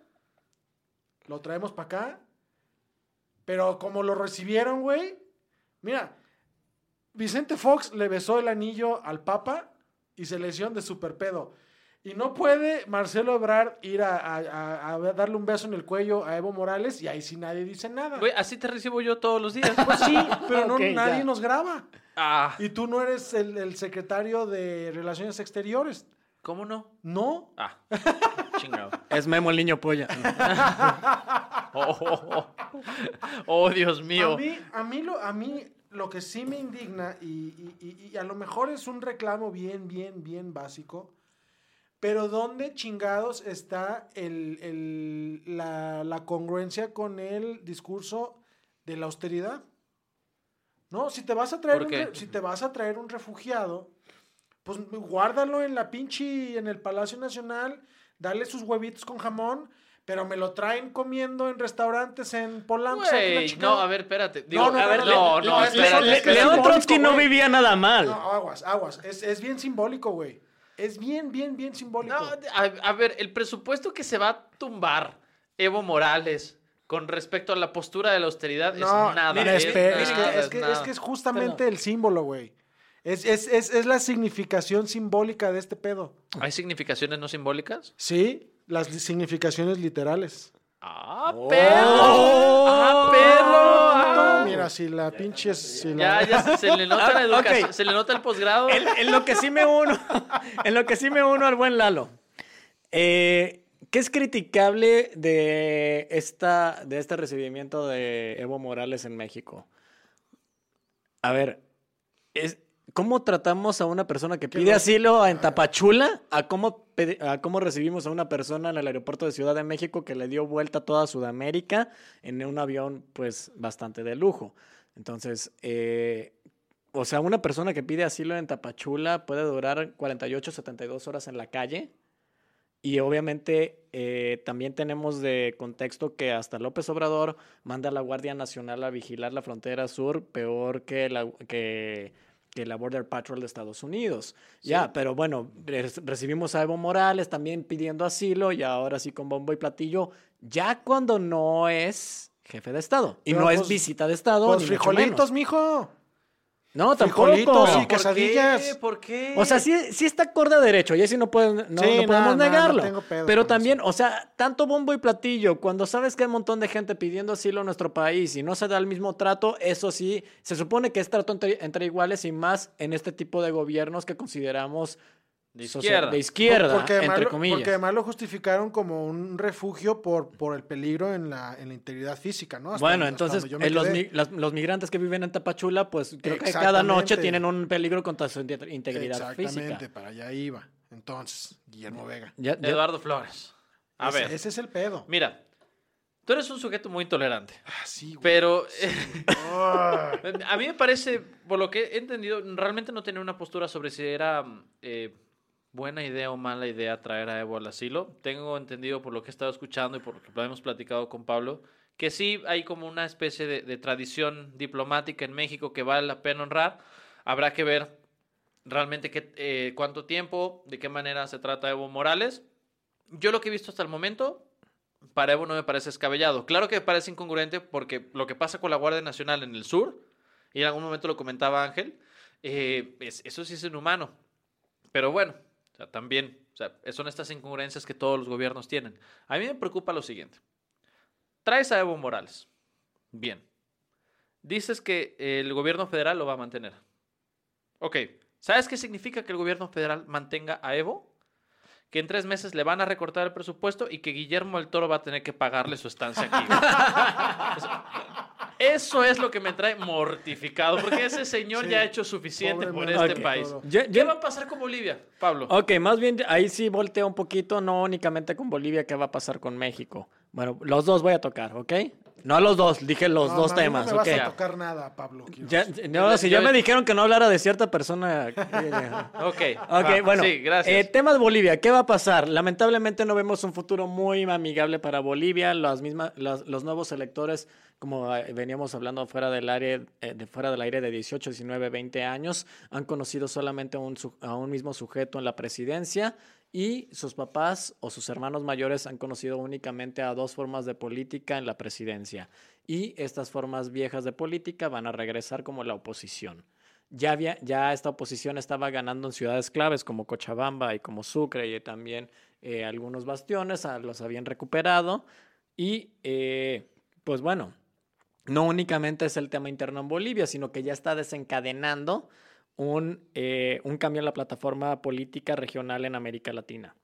lo traemos para acá, pero como lo recibieron, güey, mira, Vicente Fox le besó el anillo al Papa y se lesionó de super pedo. Y no puede Marcelo Ebrard ir a, a- a- a darle un beso en el cuello a Evo Morales y ahí sí nadie dice nada. Güey, así te recibo yo todos los días. Pues sí, pero no, nadie ya. nos graba. Ah, Y tú no eres el, el secretario de Relaciones Exteriores. ¿Cómo no? No. Ah, chingado. Es Memo el niño polla. Oh, oh, oh. Oh, Dios mío. A mí, a mí, lo, a mí lo que sí me indigna, y, y- y- y a lo mejor es un reclamo bien, bien, bien básico, pero ¿dónde chingados está el- el- la, la congruencia con el discurso de la austeridad? No, si te vas a traer, si te vas a traer un refugiado, pues guárdalo en la pinche, en el Palacio Nacional, dale sus huevitos con jamón, pero me lo traen comiendo en restaurantes en Polanco. no, a ver, espérate. Digo, No, no, a ver, no, no, León Trotsky no vivía nada mal. No, aguas, aguas. Es, es bien simbólico, güey. Es bien, bien, bien simbólico. No, a, a ver, el presupuesto que se va a tumbar Evo Morales con respecto a la postura de la austeridad No, es nada. mira, es, es que, nada, es, que, es, que, nada. es que es justamente el símbolo, güey. Es, es, es, es la significación simbólica de este pedo. ¿Hay significaciones no simbólicas? Sí, las significaciones literales. ¡Ah, Oh. perro! ¡Ah, perro! ¡Ah! Mira, si la pinche... Si Ya, la... ya se- se le nota la educación, se le nota el posgrado. En, en lo que sí me uno, en lo que sí me uno al buen Lalo. Eh, ¿Qué es criticable de, esta, de este recibimiento de Evo Morales en México? A ver, es, ¿cómo tratamos a una persona que pide asilo en Tapachula? A cómo, pedi- a cómo recibimos a una persona en el aeropuerto de Ciudad de México que le dio vuelta a toda Sudamérica en un avión, pues, bastante de lujo. Entonces, eh, o sea, una persona que pide asilo en Tapachula puede durar 48, 72 horas en la calle. Y obviamente eh, también tenemos de contexto que hasta López Obrador manda a la Guardia Nacional a vigilar la frontera sur peor que la, que, que la Border Patrol de Estados Unidos. Ya, pero bueno, recibimos a Evo Morales también pidiendo asilo y ahora sí con bombo y platillo, ya cuando no es jefe de Estado. Y Pero no es visita de Estado. Pues frijolitos, mijo. No, tampoco. frijolitos y ¿Por qué? ¿Por qué? O sea, sí, sí está acorde a derecho, y así no, pueden, no, Sí, no podemos no, negarlo. tengo Pero también, eso. o sea, tanto bombo y platillo, cuando sabes que hay un montón de gente pidiendo asilo en nuestro país y no se da el mismo trato, eso sí, se supone que es trato entre, entre iguales y más en este tipo de gobiernos que consideramos De izquierda. de izquierda, porque, además, entre lo- comillas. porque además lo justificaron como un refugio por, por el peligro en la, en la integridad física, ¿no? Hasta bueno, entonces donde yo me eh, los, los migrantes que viven en Tapachula, pues creo que cada noche Exactamente. tienen un peligro contra su inte- integridad Exactamente, física. para allá iba. Entonces, Guillermo Vega. Ya- ya- Eduardo Flores. A ese, ver, ese es el pedo. mira, tú eres un sujeto muy intolerante, Ah, sí, güey. pero Ah. a mí me parece, por lo que he entendido, realmente no tenía una postura sobre si era eh, buena idea o mala idea traer a Evo al asilo. Tengo entendido por lo que he estado escuchando y por lo que hemos platicado con Pablo, que sí hay como una especie de, tradición diplomática en México que vale la pena honrar. Habrá que ver realmente qué, eh, cuánto tiempo, de qué manera se trata Evo Morales. Yo lo que he visto hasta el momento, para Evo no me parece escabellado. Claro que me parece incongruente porque lo que pasa con la Guardia Nacional en el sur, y en algún momento lo comentaba Ángel, eh, es- eso sí es inhumano. Pero bueno, o sea, también o sea, son estas incongruencias que todos los gobiernos tienen. A mí me preocupa lo siguiente. Traes a Evo Morales. Bien. Dices que el gobierno federal lo va a mantener. Ok. ¿Sabes qué significa que el gobierno federal mantenga a Evo? que en tres meses le van a recortar el presupuesto y que Guillermo el Toro va a tener que pagarle su estancia aquí. Eso es lo que me trae mortificado, porque ese señor Sí. ya ha hecho suficiente Pobre por man. este país. Yo- ¿Qué va a pasar con Bolivia, Pablo? Ok, más bien ahí sí volteo un poquito, no únicamente con Bolivia, ¿qué va a pasar con México? Bueno, los dos voy a tocar, ¿ok? No los dos, dije los No, dos temas, No me vas ¿ok? a tocar nada, Pablo. Ya- no, si ya me dijeron que no hablara de cierta persona. Ok. Ok, va. bueno. Sí, gracias. Eh, temas Bolivia, ¿qué va a pasar? Lamentablemente no vemos un futuro muy amigable para Bolivia. Las mismas, las- los nuevos electores, como eh, veníamos hablando fuera del área, eh, de fuera del aire de 18, 19, 20 años, han conocido solamente a un, a un mismo sujeto en la presidencia y sus papás o sus hermanos mayores han conocido únicamente a dos formas de política en la presidencia. Y estas formas viejas de política van a regresar como la oposición ya, había, ya esta oposición estaba ganando en ciudades claves como Cochabamba y como Sucre y también eh, algunos bastiones ah, los habían recuperado. Y eh, pues bueno, no únicamente es el tema interno en Bolivia, sino que ya está desencadenando un, eh, un cambio en la plataforma política regional en América Latina.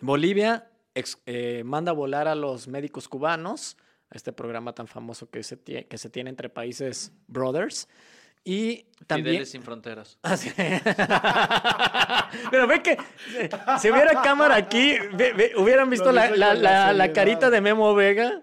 Bolivia ex- eh, manda a volar a los médicos cubanos, a este programa tan famoso que se, tie- que se tiene entre países brothers. Y también... Fideles sin fronteras. Ah, sí. Pero ve que si hubiera cámara aquí, ve- ve- hubieran visto la, la- la la- la seriedad. carita de Memo Vega.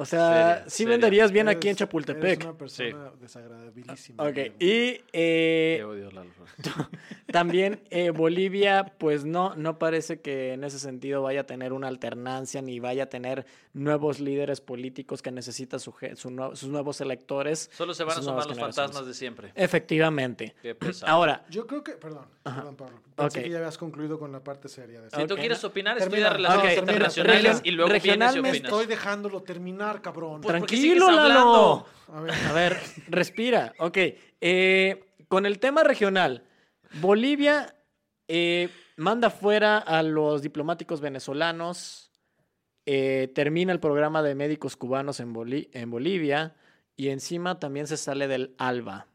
O sea, Seria, sí seria. venderías bien aquí en Chapultepec. Eres una persona desagradabilísima. Ok, y eh, odio, Lalo. también eh, Bolivia, pues no, no parece que en ese sentido vaya a tener una alternancia ni vaya a tener nuevos líderes políticos que necesita su sus nuevos electores. Solo se van a nuevas los fantasmas de siempre. Efectivamente. Qué pesado. Ahora, Yo creo que, perdón, perdón, Pablo. Pensé Ok. que ya habías concluido con la parte seria de Si tú quieres opinar, Termina. estudia relaciones internacionales y luego vienes y regionalmente opinas. Estoy dejándolo terminar, cabrón. Pues, ¿por qué tranquilo, Lalo. A ver, A ver, respira. Ok. eh, con el tema regional, Bolivia eh, manda fuera a los diplomáticos venezolanos, eh, termina el programa de médicos cubanos en, Boli- en Bolivia y encima también se sale del ALBA,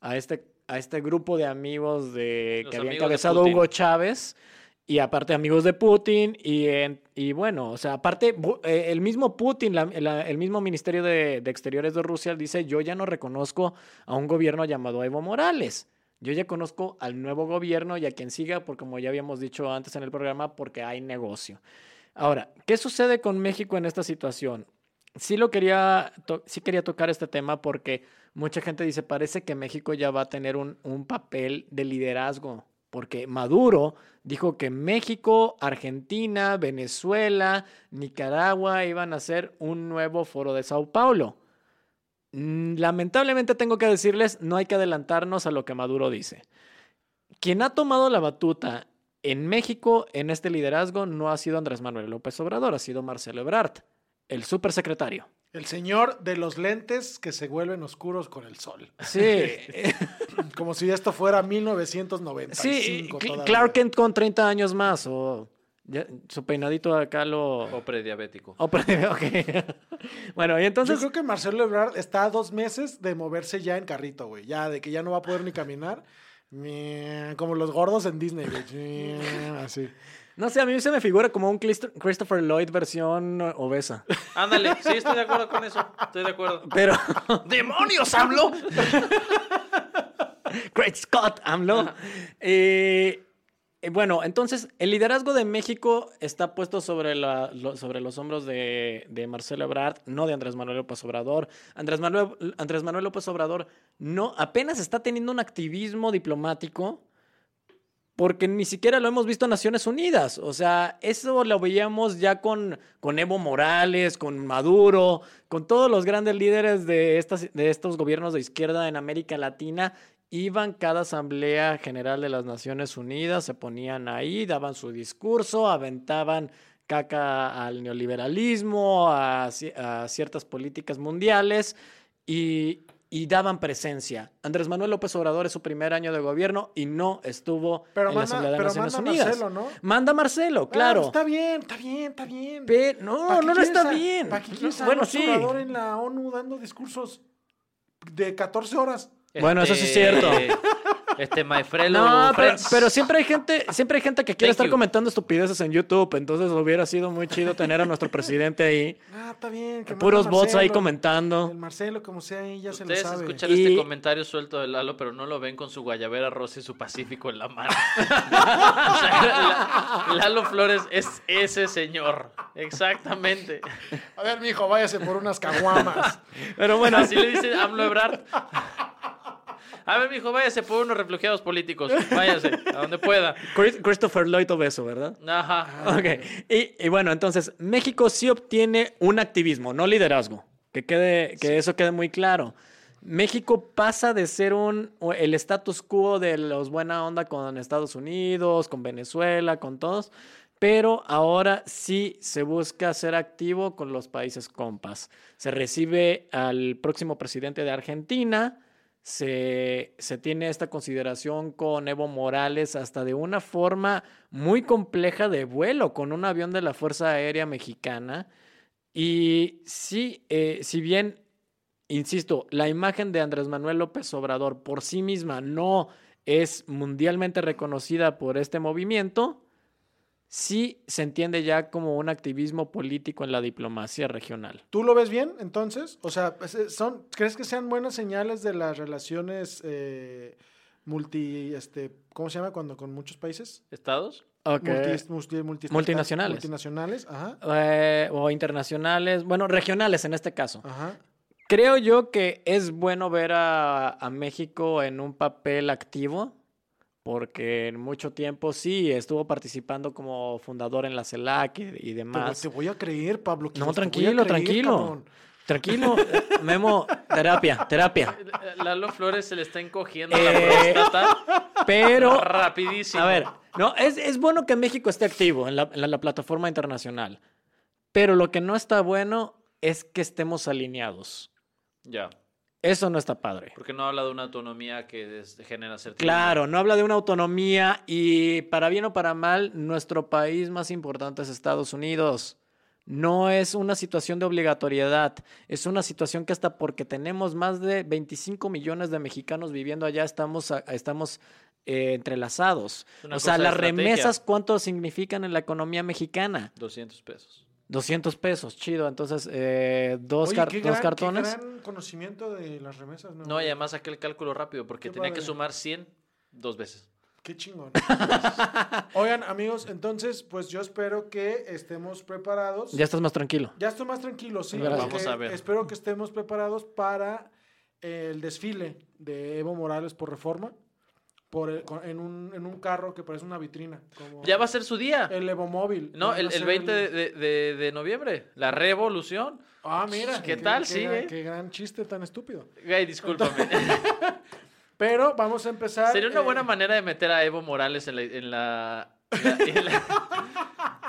a este, a este grupo de amigos de, Los que había encabezado. Hugo Chávez. Y aparte amigos de Putin y, en- y bueno, o sea, aparte eh, el mismo Putin, la- la- el mismo Ministerio de, de Exteriores de Rusia dice, yo ya no reconozco a un gobierno llamado Evo Morales. Yo ya conozco al nuevo gobierno y a quien siga, porque como ya habíamos dicho antes en el programa, porque hay negocio. Ahora, ¿qué sucede con México en esta situación? Sí lo quería, sí quería tocar este tema porque mucha gente dice, parece que México ya va a tener un, un papel de liderazgo, porque Maduro dijo que México, Argentina, Venezuela, Nicaragua iban a ser un nuevo foro de Sao Paulo. Mm, Lamentablemente tengo que decirles, no hay que adelantarnos a lo que Maduro dice. Quien ha tomado la batuta en México en este liderazgo no ha sido Andrés Manuel López Obrador, ha sido Marcelo Ebrard, el supersecretario. El señor de los lentes que se vuelven oscuros con el sol. Sí, Como si esto fuera 1995 sí, todavía. Clark Kent con 30 años más, o ya- su peinadito acá lo... O prediabético. o pre- ok. bueno, y Yo entonces... creo que Marcelo Ebrard está a dos meses de moverse ya en carrito, güey. Ya, de que ya no va a poder ni caminar. Como los gordos en Disney, güey. Así. No sé, a mí se me figura como un Christopher Lloyd versión obesa. Ándale, sí, estoy de acuerdo con eso. Estoy de acuerdo. Pero... ¡Demonios, hablo! Great Scott, AMLO. Eh, eh, bueno, entonces el liderazgo de México está puesto sobre, la- lo- sobre los hombros de, de Marcelo Ebrard, no de Andrés Manuel López Obrador. Andrés Manuel, Andrés Manuel López Obrador no, apenas está teniendo un activismo diplomático porque ni siquiera lo hemos visto en Naciones Unidas. O sea, eso lo veíamos ya con, con Evo Morales, con Maduro, con todos los grandes líderes de, estas, de estos gobiernos de izquierda en América Latina. Iban cada Asamblea General de las Naciones Unidas, se ponían ahí, daban su discurso, aventaban caca al neoliberalismo, a, ci- a ciertas políticas mundiales y, y daban presencia. Andrés Manuel López Obrador es su primer año de gobierno y no estuvo Pero en la manda, Asamblea de pero Naciones manda Unidas. Marcelo, ¿no? Manda a Marcelo, Ah, claro. está bien, está bien, está bien. Pe- ¿Para no, no, no está a- bien. ¿Para qué No, quieres a bueno, López sí. Obrador en la ONU dando discursos de 14 horas? Bueno, eso sí es Este, cierto. Este, my No, pero, siempre hay gente, siempre hay gente que quiere Thank estar you. comentando estupideces en YouTube, entonces hubiera sido muy chido tener a nuestro presidente ahí. Ah, está bien. que Puros bots ahí comentando. El Marcelo, como sea, ahí ya se lo Ustedes sabe. escuchan Y- este comentario suelto de Lalo, pero no lo ven con su guayabera rosa y su pacífico en la mano. O sea, la- Lalo Flores es ese señor. Exactamente. A ver, mijo, váyase por unas caguamas. Pero bueno, Así le dice AMLO Ebrard. A ver, mijo, váyase por unos refugiados políticos. Váyase, a donde pueda. Chris- Christopher Lloyd Obeso, ¿verdad? Ajá. Ok. Y, y bueno, entonces, México sí obtiene un activismo, no liderazgo. Que, quede, que eso quede muy claro. México pasa de ser un, el status quo de los buena onda con Estados Unidos, con Venezuela, con todos, pero ahora sí se busca ser activo con los países compas. Se recibe al próximo presidente de Argentina, se, se tiene esta consideración con Evo Morales hasta de una forma muy compleja de vuelo con un avión de la Fuerza Aérea Mexicana. Y sí, eh, si bien, insisto, la imagen de Andrés Manuel López Obrador por sí misma no es mundialmente reconocida por este movimiento, sí se entiende ya como un activismo político en la diplomacia regional. ¿Tú lo ves bien, entonces? O sea, pues, eh, son, ¿crees que sean buenas señales de las relaciones eh, multi, este, ¿cómo se llama cuando con muchos países? ¿Estados? Ok. Multi- multi- multi- Multinacionales. Multinacionales, ajá. Eh, o internacionales, bueno, regionales en este caso. Ajá. Creo yo que es bueno ver a, a México en un papel activo, porque en mucho tiempo sí estuvo participando como fundador en la CELAC y, demás. te voy a creer, Pablo. No, tranquilo, creer, tranquilo. cabrón. Tranquilo, eh, Memo, terapia, terapia. Lalo Flores se le está encogiendo la Eh, próstata Pero, rapidísimo. a ver, no, es, es bueno que México esté activo en la, en la- la plataforma internacional, pero lo que no está bueno es que estemos alineados. Ya. Eso no está padre. Porque no habla de una autonomía que genera certidumbre. Claro, no habla de una autonomía y para bien o para mal, nuestro país más importante es Estados Unidos. No es una situación de obligatoriedad, es una situación que hasta porque tenemos más de 25 millones de mexicanos viviendo allá, estamos, estamos eh, entrelazados. Es O sea, las remesas, ¿cuánto significan en la economía mexicana? 200 pesos. 200 pesos, chido. Entonces, eh, dos, Oye, car- qué dos gran- cartones. Qué gran conocimiento de las remesas, ¿no? No, y además saqué el cálculo rápido porque Qué tenía que sumar 100 dos veces. Qué chingón. Oigan, amigos, entonces, pues yo espero que estemos preparados. Ya estás más tranquilo. Ya estoy más tranquilo, sí. Vamos a ver. Espero que estemos preparados para el desfile de Evo Morales por reforma. Por el- con- en, un, en un carro que parece una vitrina. Como Ya va a ser su día. el Evo Móvil. No, el, el ser 20 de, de- de- de noviembre. La revolución. Ah, mira. ¿Qué tal? Qué, Sí, gran, eh. qué gran chiste tan estúpido. Güey, discúlpame. Pero vamos a empezar. Sería una eh, buena manera de meter a Evo Morales en la, en la, en la-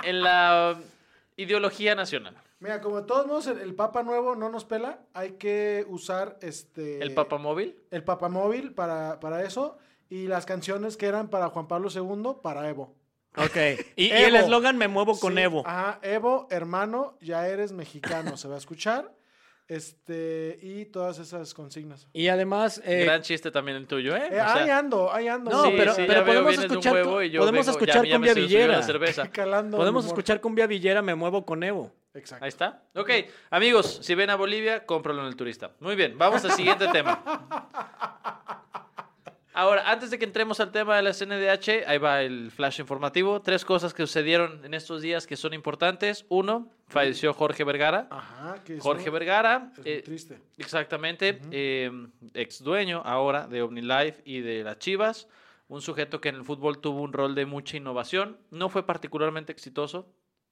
en la ideología nacional. Mira, como de todos modos el, el Papa Nuevo no nos pela, hay que usar este... ¿El papamóvil? El papamóvil para, para eso y las canciones que eran para Juan Pablo II para Evo. Ok. Y, el eslogan me muevo con Sí, Evo. Ajá, Evo, hermano, ya eres mexicano, se va a escuchar. Este, y todas esas consignas. Y además, eh, Gran chiste también el tuyo, ¿eh? Eh, O sea, ahí ando, ahí ando. No, sí, pero- sí, pero ya veo, podemos vienes de un escuchar huevo cu- y yo podemos vengo- escuchar ya- ya me subió villera. la cerveza. Calando podemos escuchar cumbia villera, me muevo con Evo. Exacto. Ahí está. Ok, amigos, si ven a Bolivia, cómpralo en el turista. Muy bien, vamos al siguiente tema. Ahora, antes de que entremos al tema de la CNDH, ahí va el flash informativo. Tres cosas que sucedieron en estos días que son importantes. Uno, falleció Jorge Vergara. Ajá, que Jorge Vergara, es muy eh, triste. exactamente, eh, ex dueño ahora de OmniLife y de las Chivas. Un sujeto que en el fútbol tuvo un rol de mucha innovación. No fue particularmente exitoso.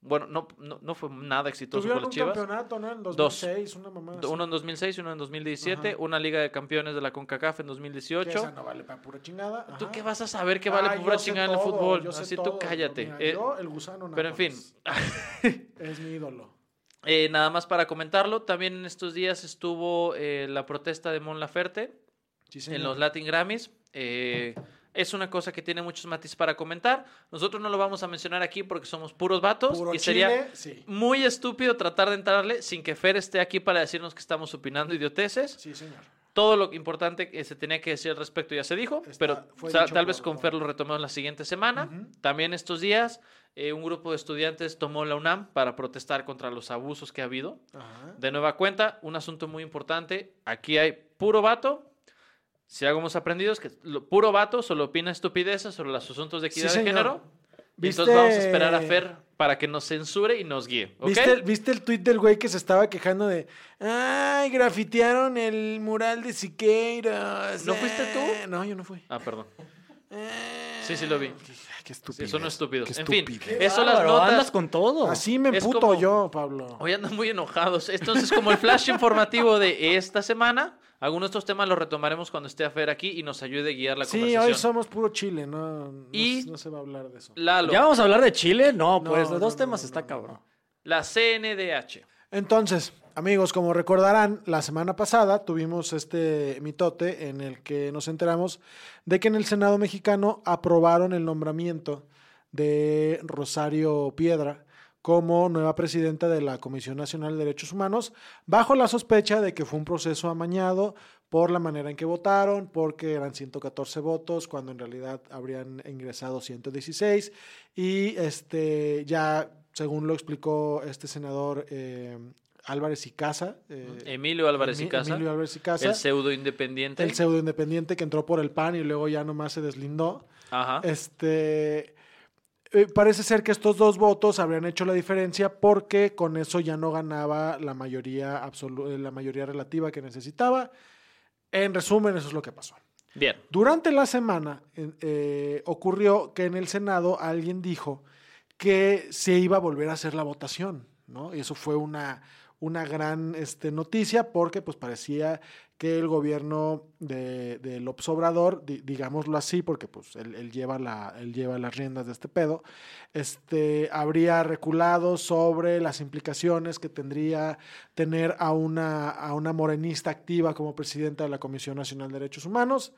Bueno, no, no, no fue nada exitoso con un las Chivas. campeonato, ¿no? En Dos. 2006, una mamada. así. Uno en 2006 y uno en 2017. Ajá. Una Liga de Campeones de la CONCACAF en Que 2018. esa no vale para pura chingada. ¿Tú ajá. qué vas a saber que Ah, vale yo pura sé chingada en el fútbol? Así todo, tú cállate. mira, Eh, yo, el gusano pero en fin, es mi ídolo. eh, nada más para comentarlo. También en estos días estuvo eh, la protesta de Mon Laferte Sí, en los Latin Grammys. Eh, es una cosa que tiene muchos matices para comentar. Nosotros no lo vamos a mencionar aquí porque somos puros vatos Puro y sería Chile, sí. muy estúpido tratar de entrarle sin que Fer esté aquí para decirnos que estamos opinando idioteces. Sí, señor. todo lo importante que se tenía que decir al respecto ya se dijo, Está- pero tal vez con Fer lo retomemos la siguiente semana. También estos días, eh, un grupo de estudiantes tomó la UNAM para protestar contra los abusos que ha habido. De nueva cuenta, un asunto muy importante. Aquí hay puro vato. Si algo hemos aprendido es que lo, puro vato solo opina estupideces sobre los asuntos de Sí, equidad de género. ¿Viste- Entonces vamos a esperar a Fer para que nos censure y nos guíe. ¿Viste, el- ¿Viste el tuit del güey que se estaba quejando de ay, grafitearon el mural de Siqueiros? ¿No fuiste tú? eh"? No, yo no fui. Ah, perdón. Eh, Sí, sí lo vi. Qué Sí, estúpido. son estúpidos. Qué En fin, eso las notas. andas con todo. Así me emputo como- yo, Pablo. Hoy andan muy enojados. Entonces, como el flash informativo de esta semana, algunos de estos temas los retomaremos cuando esté Fer aquí y nos ayude a guiar la Sí, conversación. hoy somos puro chile, no, no, Y- no se va a hablar de eso. Lalo, ¿Ya vamos a hablar de Chile? No, No, pues de no, dos no, temas no, está no, cabrón. la CNDH. Entonces, amigos, como recordarán, la semana pasada tuvimos este mitote en el que nos enteramos de que en el Senado mexicano aprobaron el nombramiento de Rosario Piedra como nueva presidenta de la Comisión Nacional de Derechos Humanos, bajo la sospecha de que fue un proceso amañado por la manera en que votaron, porque eran 114 votos, cuando en realidad habrían ingresado 116, y este ya, según lo explicó este senador eh, Álvarez y Casa, eh, Emilio Álvarez y Casa, Emilio Álvarez y Casa, el pseudo independiente. el pseudo independiente que entró por el PAN y luego ya nomás se deslindó. Ajá. Este eh, parece ser que estos dos votos habrían hecho la diferencia porque con eso ya no ganaba la mayoría eh, la mayoría relativa que necesitaba. En resumen, eso es lo que pasó. Bien. Durante la semana eh, ocurrió que en el Senado alguien dijo que se iba a volver a hacer la votación, ¿no? Y eso fue una, una gran este, noticia porque pues parecía que el gobierno de, de López Obrador, di- digámoslo así, porque pues él, lleva la, él lleva las riendas de este pedo, este, habría reculado sobre las implicaciones que tendría tener a una, a una morenista activa como presidenta de la Comisión Nacional de Derechos Humanos,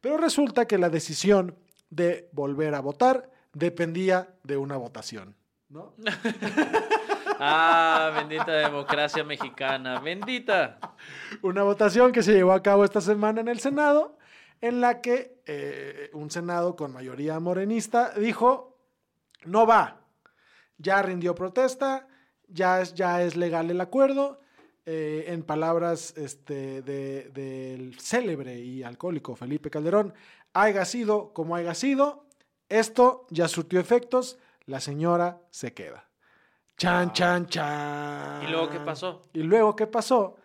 pero resulta que la decisión de volver a votar dependía de una votación. ¿no? Ah, bendita democracia mexicana. Bendita. Una votación que se llevó a cabo esta semana en el Senado, en la que eh, un Senado con mayoría morenista dijo, no va, ya rindió protesta, ya es, ya es legal el acuerdo. eh, en palabras este, de- del célebre y alcohólico Felipe Calderón, haya sido como haya sido, esto ya surtió efectos, la señora se queda. Chan, chan, chan. ¿Y luego qué pasó? Y luego, ¿qué pasó?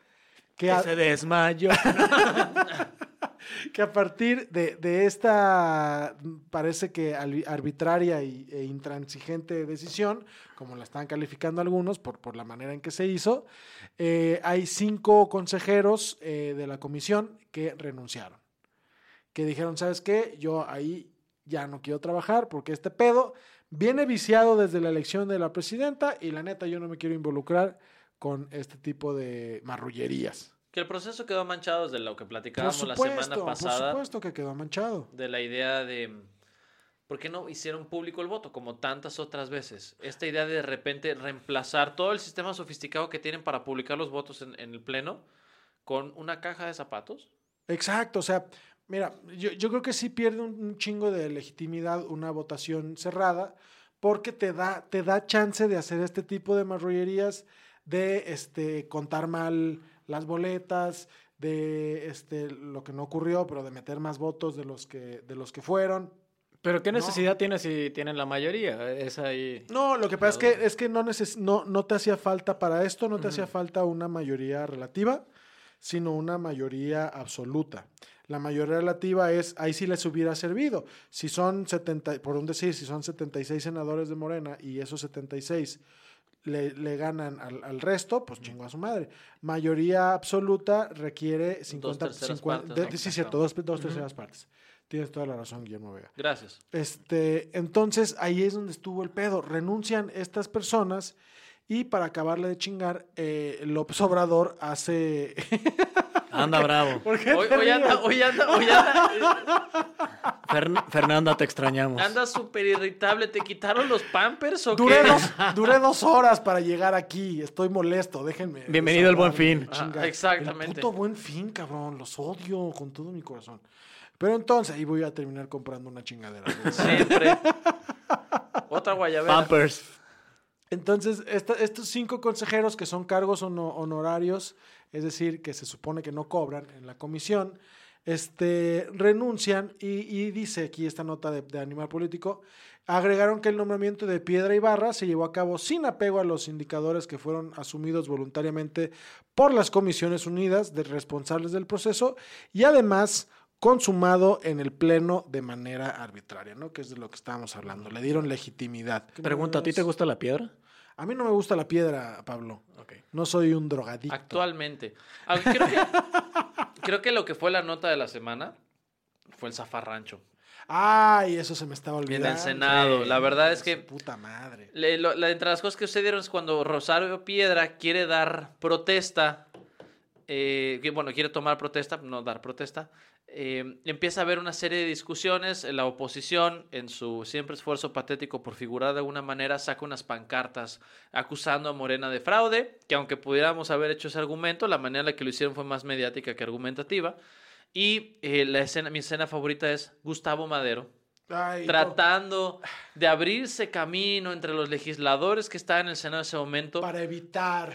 Que a, se desmayó. que a partir de, de esta, parece que arbitraria y, e intransigente decisión, como la están calificando algunos por, por la manera en que se hizo, eh, hay cinco consejeros eh, de la comisión que renunciaron. Que dijeron, ¿sabes qué? Yo ahí ya no quiero trabajar porque este pedo viene viciado desde la elección de la presidenta y la neta yo no me quiero involucrar con este tipo de marrullerías. Que el proceso quedó manchado desde lo que Por platicábamos la semana por pasada. supuesto que quedó manchado. de la idea de ¿por qué no hicieron público el voto como tantas otras veces? Esta idea de de repente reemplazar todo el sistema sofisticado que tienen para publicar los votos en, en el pleno con una caja de zapatos. Exacto, o sea, mira, yo, yo creo que sí pierde un, un chingo de legitimidad una votación cerrada porque te da, te da chance de hacer este tipo de marrullerías, de este, contar mal las boletas, de este, lo que no ocurrió, pero de meter más votos de los que, de los que fueron. Pero ¿qué No. necesidad tiene si tienen la mayoría? Es ahí. No, lo que pasa es que, es que no, neces no, no te hacía falta para esto, no te hacía falta una mayoría relativa, sino una mayoría absoluta. La mayoría relativa es, ahí sí les hubiera servido. Si son 70, por un decir, si son 76 senadores de Morena y esos 76 le, le ganan al, al resto, pues chingo a su madre. Mayoría absoluta requiere 50, terceras 50 partes, de- ¿no? sí, cierto, dos, dos terceras partes. Tienes toda la razón, Guillermo Vega. Gracias. Este, entonces ahí es donde estuvo el pedo. Renuncian estas personas y para acabarle de chingar, eh, López Obrador hace, Anda bravo. ¿Por qué Hoy, hoy anda, hoy anda, hoy anda, Fern- Fernanda, te extrañamos. anda súper irritable. ¿Te quitaron los pampers o Duré qué? dos, duré dos horas para llegar aquí. Estoy molesto, déjenme. Bienvenido al Buen Fin. Ah, exactamente. El puto buen fin, cabrón. Los odio con todo mi corazón. Pero entonces ahí voy a terminar comprando una chingadera. Siempre. Otra guayabera. Pampers. Entonces, esta- estos cinco consejeros que son cargos hono- honorarios, es decir, que se supone que no cobran en la comisión, este, renuncian y, y dice aquí esta nota de, de Animal Político, agregaron que el nombramiento de Piedra Ibarra se llevó a cabo sin apego a los indicadores que fueron asumidos voluntariamente por las Comisiones Unidas de responsables del proceso y además consumado en el Pleno de manera arbitraria, ¿no? Que es de lo que estábamos hablando. Le dieron legitimidad. Pregunta, ¿a ti te gusta la piedra? A mí no me gusta la piedra, Pablo. No soy un drogadicto. Actualmente. Creo que, creo que lo que fue la nota de la semana fue el zafarrancho. Ay, eso se me estaba En olvidando. el Senado. La verdad es que Puta madre. Le- lo- la- entre las cosas que sucedieron es cuando Rosario Piedra quiere dar protesta, eh, bueno, quiere tomar protesta, no dar protesta, eh, empieza a haber una serie de discusiones, la oposición, en su siempre esfuerzo patético por figurar de alguna manera, saca unas pancartas acusando a Morena de fraude, que aunque pudiéramos haber hecho ese argumento, la manera en la que lo hicieron fue más mediática que argumentativa. Y eh, la escena, mi escena favorita es Gustavo Madero, Ay, tratando de abrirse camino entre los legisladores que estaban en el Senado en ese momento Para evitar.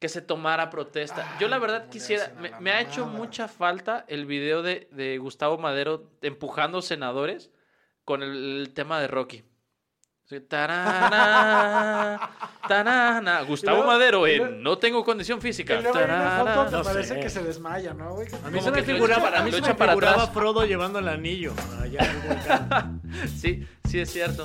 Que se tomara protesta. Yo la verdad quisiera, me, me ha hecho mucha falta el video de, de Gustavo Madero empujando senadores con el, el tema de Rocky. Tarana, tarana. Gustavo luego- Madero en luego- No tengo condición física. Y luego una tarana. foto no parece sé. que se desmaya, ¿no, güey? A mí se me figuraba, para- a mí se me para figuraba. Frodo llevando el anillo allá en el volcán. Sí, sí es cierto.